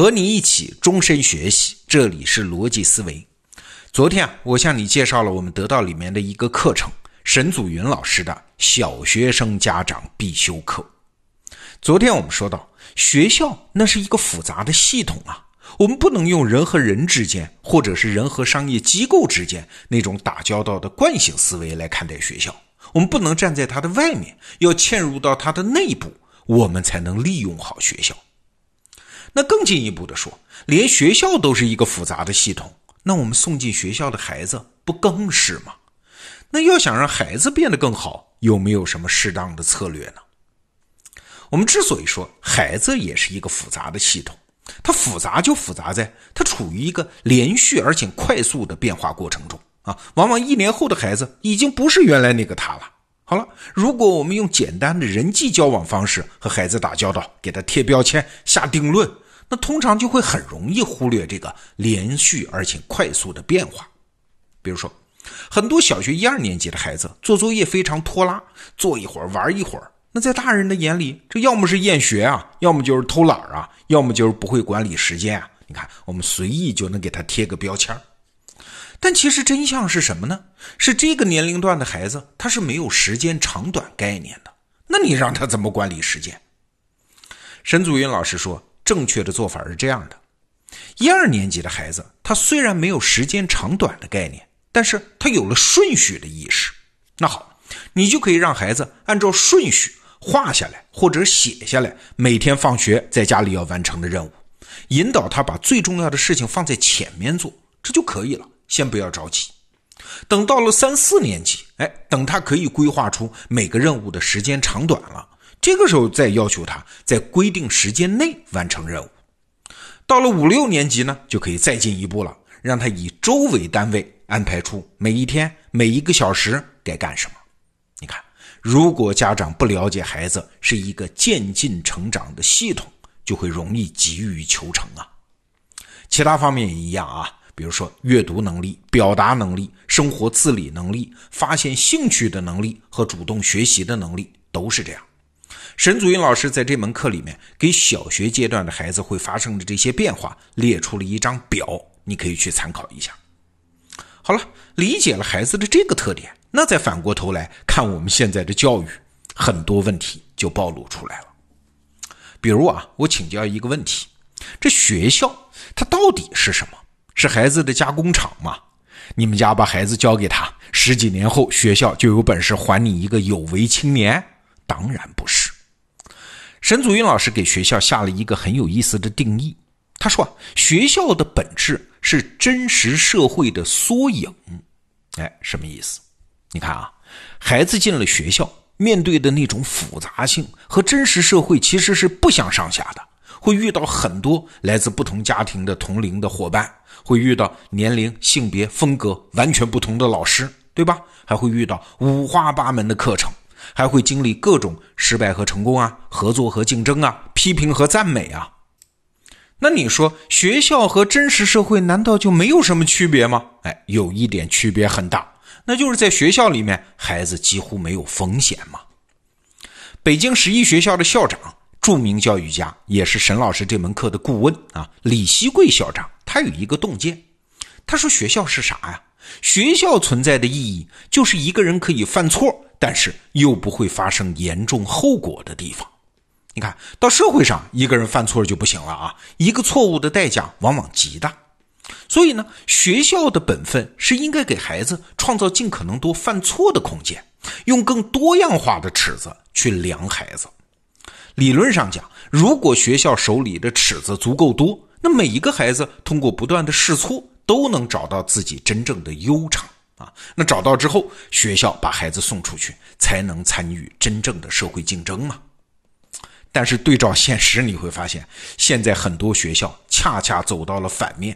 和你一起终身学习，这里是逻辑思维。昨天啊，我向你介绍了我们得到里面的一个课程，沈祖云老师的小学生家长必修课。昨天我们说到，学校那是一个复杂的系统啊，我们不能用人和人之间，或者是人和商业机构之间那种打交道的惯性思维来看待学校。我们不能站在它的外面，要嵌入到它的内部，我们才能利用好学校。那更进一步的说，连学校都是一个复杂的系统，那我们送进学校的孩子不更是吗？那要想让孩子变得更好，有没有什么适当的策略呢？我们之所以说孩子也是一个复杂的系统，它复杂就复杂在它处于一个连续而且快速的变化过程中啊，往往一年后的孩子已经不是原来那个他了。好了，如果我们用简单的人际交往方式和孩子打交道，给他贴标签、下定论，那通常就会很容易忽略这个连续而且快速的变化。比如说，很多小学一二年级的孩子做作业非常拖拉，做一会儿玩一会儿，那在大人的眼里，这要么是厌学啊，要么就是偷懒啊，要么就是不会管理时间啊。你看，我们随意就能给他贴个标签。但其实真相是什么呢？是这个年龄段的孩子他是没有时间长短概念的。那你让他怎么管理时间？沈祖云老师说，正确的做法是这样的：一二年级的孩子，他虽然没有时间长短的概念，但是他有了顺序的意识。那好，你就可以让孩子按照顺序画下来或者写下来，每天放学在家里要完成的任务，引导他把最重要的事情放在前面做，这就可以了。先不要着急，等到了三四年级，哎，等他可以规划出每个任务的时间长短了，这个时候再要求他在规定时间内完成任务。到了五六年级呢，就可以再进一步了，让他以周为单位安排出每一天每一个小时该干什么。你看，如果家长不了解孩子是一个渐进成长的系统，就会容易急于求成啊。其他方面也一样啊。比如说，阅读能力、表达能力、生活自理能力、发现兴趣的能力和主动学习的能力都是这样。沈祖云老师在这门课里面给小学阶段的孩子会发生的这些变化列出了一张表，你可以去参考一下。好了，理解了孩子的这个特点，那再反过头来看我们现在的教育，很多问题就暴露出来了。比如啊，我请教一个问题：这学校它到底是什么？是孩子的加工厂吗？你们家把孩子交给他，十几年后学校就有本事还你一个有为青年？当然不是。沈祖云老师给学校下了一个很有意思的定义，他说：学校的本质是真实社会的缩影。哎，什么意思？你看啊，孩子进了学校，面对的那种复杂性和真实社会其实是不相上下的。会遇到很多来自不同家庭的同龄的伙伴，会遇到年龄、性别、风格完全不同的老师，对吧？还会遇到五花八门的课程，还会经历各种失败和成功啊，合作和竞争啊，批评和赞美啊。那你说学校和真实社会难道就没有什么区别吗？哎，有一点区别很大，那就是在学校里面，孩子几乎没有风险嘛。北京十一学校的校长。著名教育家，也是沈老师这门课的顾问啊，李希贵校长，他有一个洞见，他说学校是啥呀？学校存在的意义就是一个人可以犯错，但是又不会发生严重后果的地方。你看到社会上，一个人犯错就不行了啊，一个错误的代价往往极大。所以呢，学校的本分是应该给孩子创造尽可能多犯错的空间，用更多样化的尺子去量孩子。理论上讲，如果学校手里的尺子足够多，那每一个孩子通过不断的试错，都能找到自己真正的优长啊。那找到之后，学校把孩子送出去，才能参与真正的社会竞争嘛。但是对照现实，你会发现，现在很多学校恰恰走到了反面。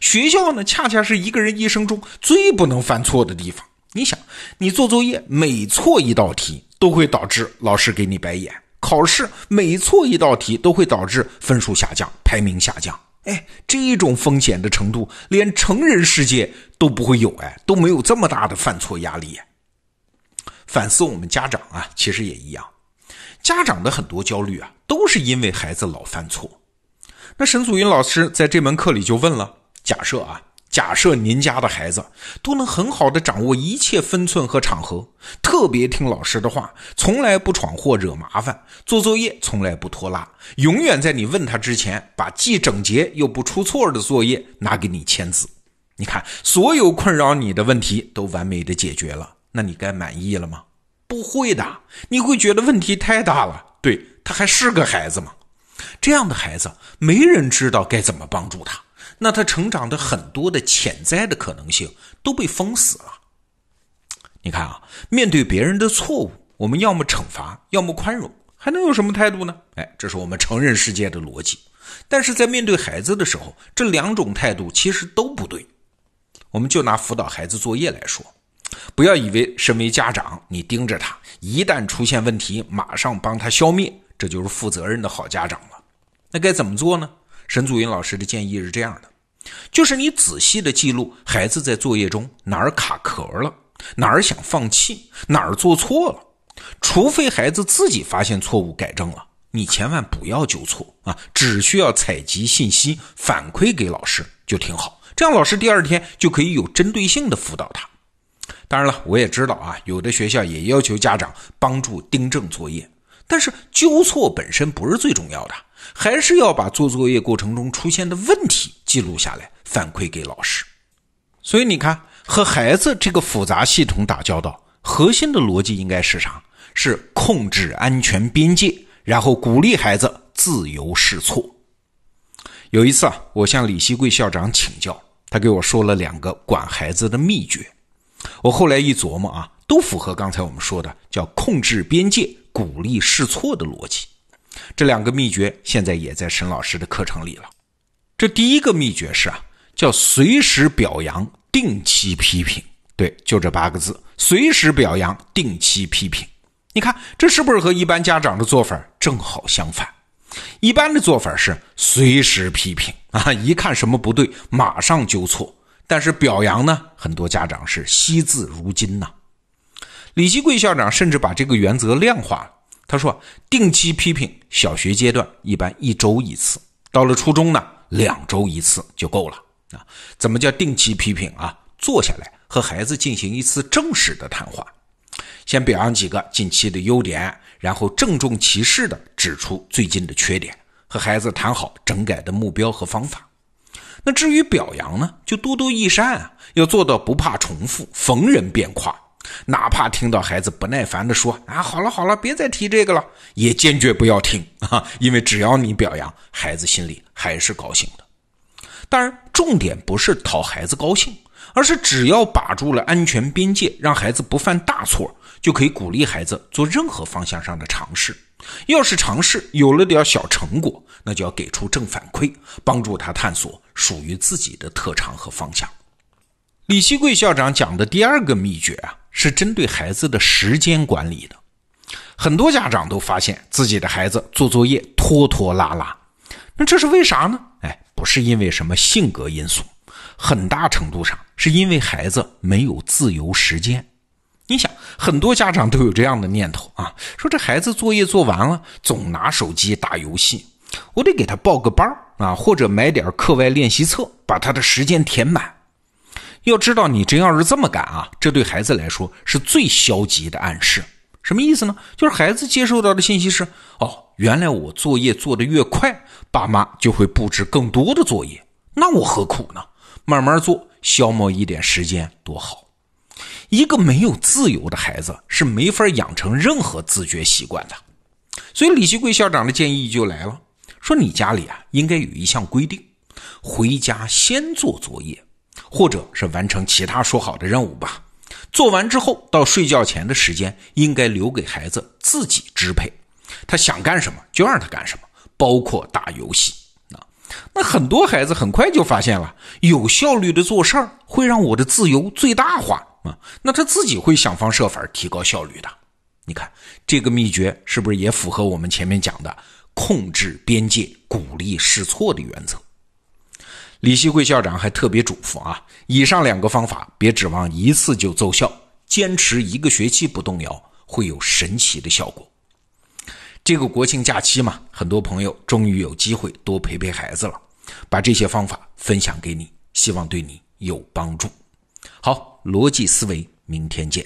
学校呢，恰恰是一个人一生中最不能犯错的地方。你想，你做作业每错一道题，都会导致老师给你白眼。考试每错一道题都会导致分数下降、排名下降。哎，这种风险的程度，连成人世界都不会有，哎，都没有这么大的犯错压力。反思我们家长啊，其实也一样。家长的很多焦虑啊，都是因为孩子老犯错。那沈祖云老师在这门课里就问了：假设啊，假设您家的孩子都能很好的掌握一切分寸和场合，特别听老师的话，从来不闯祸惹麻烦，做作业从来不拖拉，永远在你问他之前，把既整洁又不出错的作业拿给你签字。你看，所有困扰你的问题都完美的解决了，那你该满意了吗？不会的，你会觉得问题太大了。对他还是个孩子吗？这样的孩子，没人知道该怎么帮助他，那他成长的很多的潜在的可能性都被封死了。你看啊，面对别人的错误，我们要么惩罚，要么宽容，还能有什么态度呢？哎，这是我们成人世界的逻辑。但是在面对孩子的时候，这两种态度其实都不对。我们就拿辅导孩子作业来说，不要以为身为家长，你盯着他，一旦出现问题，马上帮他消灭，这就是负责任的好家长了。那该怎么做呢？沈祖云老师的建议是这样的：就是你仔细的记录孩子在作业中哪儿卡壳了，哪儿想放弃，哪儿做错了。除非孩子自己发现错误改正了，你千万不要纠错啊！只需要采集信息反馈给老师就挺好。这样老师第二天就可以有针对性的辅导他。当然了，我也知道啊，有的学校也要求家长帮助订正作业，但是纠错本身不是最重要的。还是要把做作业过程中出现的问题记录下来，反馈给老师。所以你看，和孩子这个复杂系统打交道，核心的逻辑应该是啥？是控制安全边界，然后鼓励孩子自由试错。有一次啊，我向李希贵校长请教，他给我说了两个管孩子的秘诀。我后来一琢磨啊，都符合刚才我们说的叫控制边界、鼓励试错的逻辑。这两个秘诀现在也在沈老师的课程里了。这第一个秘诀是啊，叫随时表扬，定期批评。对，就这八个字：随时表扬，定期批评。你看，这是不是和一般家长的做法正好相反？一般的做法是随时批评啊，一看什么不对，马上纠错。但是表扬呢，很多家长是惜字如金呐。李希贵校长甚至把这个原则量化了。他说：“定期批评，小学阶段一般一周一次，到了初中呢，两周一次就够了啊。怎么叫定期批评啊？坐下来和孩子进行一次正式的谈话，先表扬几个近期的优点，然后郑重其事地指出最近的缺点，和孩子谈好整改的目标和方法。那至于表扬呢，就多多益善啊，要做到不怕重复，逢人便夸。”哪怕听到孩子不耐烦地说：“啊，好了好了，别再提这个了。”也坚决不要听啊，因为只要你表扬，孩子心里还是高兴的。当然，重点不是讨孩子高兴，而是只要把住了安全边界，让孩子不犯大错，就可以鼓励孩子做任何方向上的尝试。要是尝试有了点小成果，那就要给出正反馈，帮助他探索属于自己的特长和方向。李希贵校长讲的第二个秘诀啊。是针对孩子的时间管理的，很多家长都发现自己的孩子做作业拖拖拉拉，那这是为啥呢？哎，不是因为什么性格因素，很大程度上是因为孩子没有自由时间。你想，很多家长都有这样的念头啊，说这孩子作业做完了，总拿手机打游戏，我得给他报个班啊，或者买点课外练习册，把他的时间填满。要知道，你真要是这么干啊，这对孩子来说是最消极的暗示。什么意思呢？就是孩子接受到的信息是：哦，原来我作业做得越快，爸妈就会布置更多的作业。那我何苦呢？慢慢做，消磨一点时间多好。一个没有自由的孩子是没法养成任何自觉习惯的。所以李希贵校长的建议就来了：说你家里啊，应该有一项规定，回家先做作业。或者是完成其他说好的任务吧。做完之后，到睡觉前的时间应该留给孩子自己支配，他想干什么就让他干什么，包括打游戏。啊，那很多孩子很快就发现了，有效率的做事儿会让我的自由最大化啊。那他自己会想方设法提高效率的。你看这个秘诀是不是也符合我们前面讲的控制边界、鼓励试错的原则？李希贵校长还特别嘱咐啊，以上两个方法别指望一次就奏效，坚持一个学期不动摇，会有神奇的效果。这个国庆假期嘛，很多朋友终于有机会多陪陪孩子了，把这些方法分享给你，希望对你有帮助。好，逻辑思维，明天见。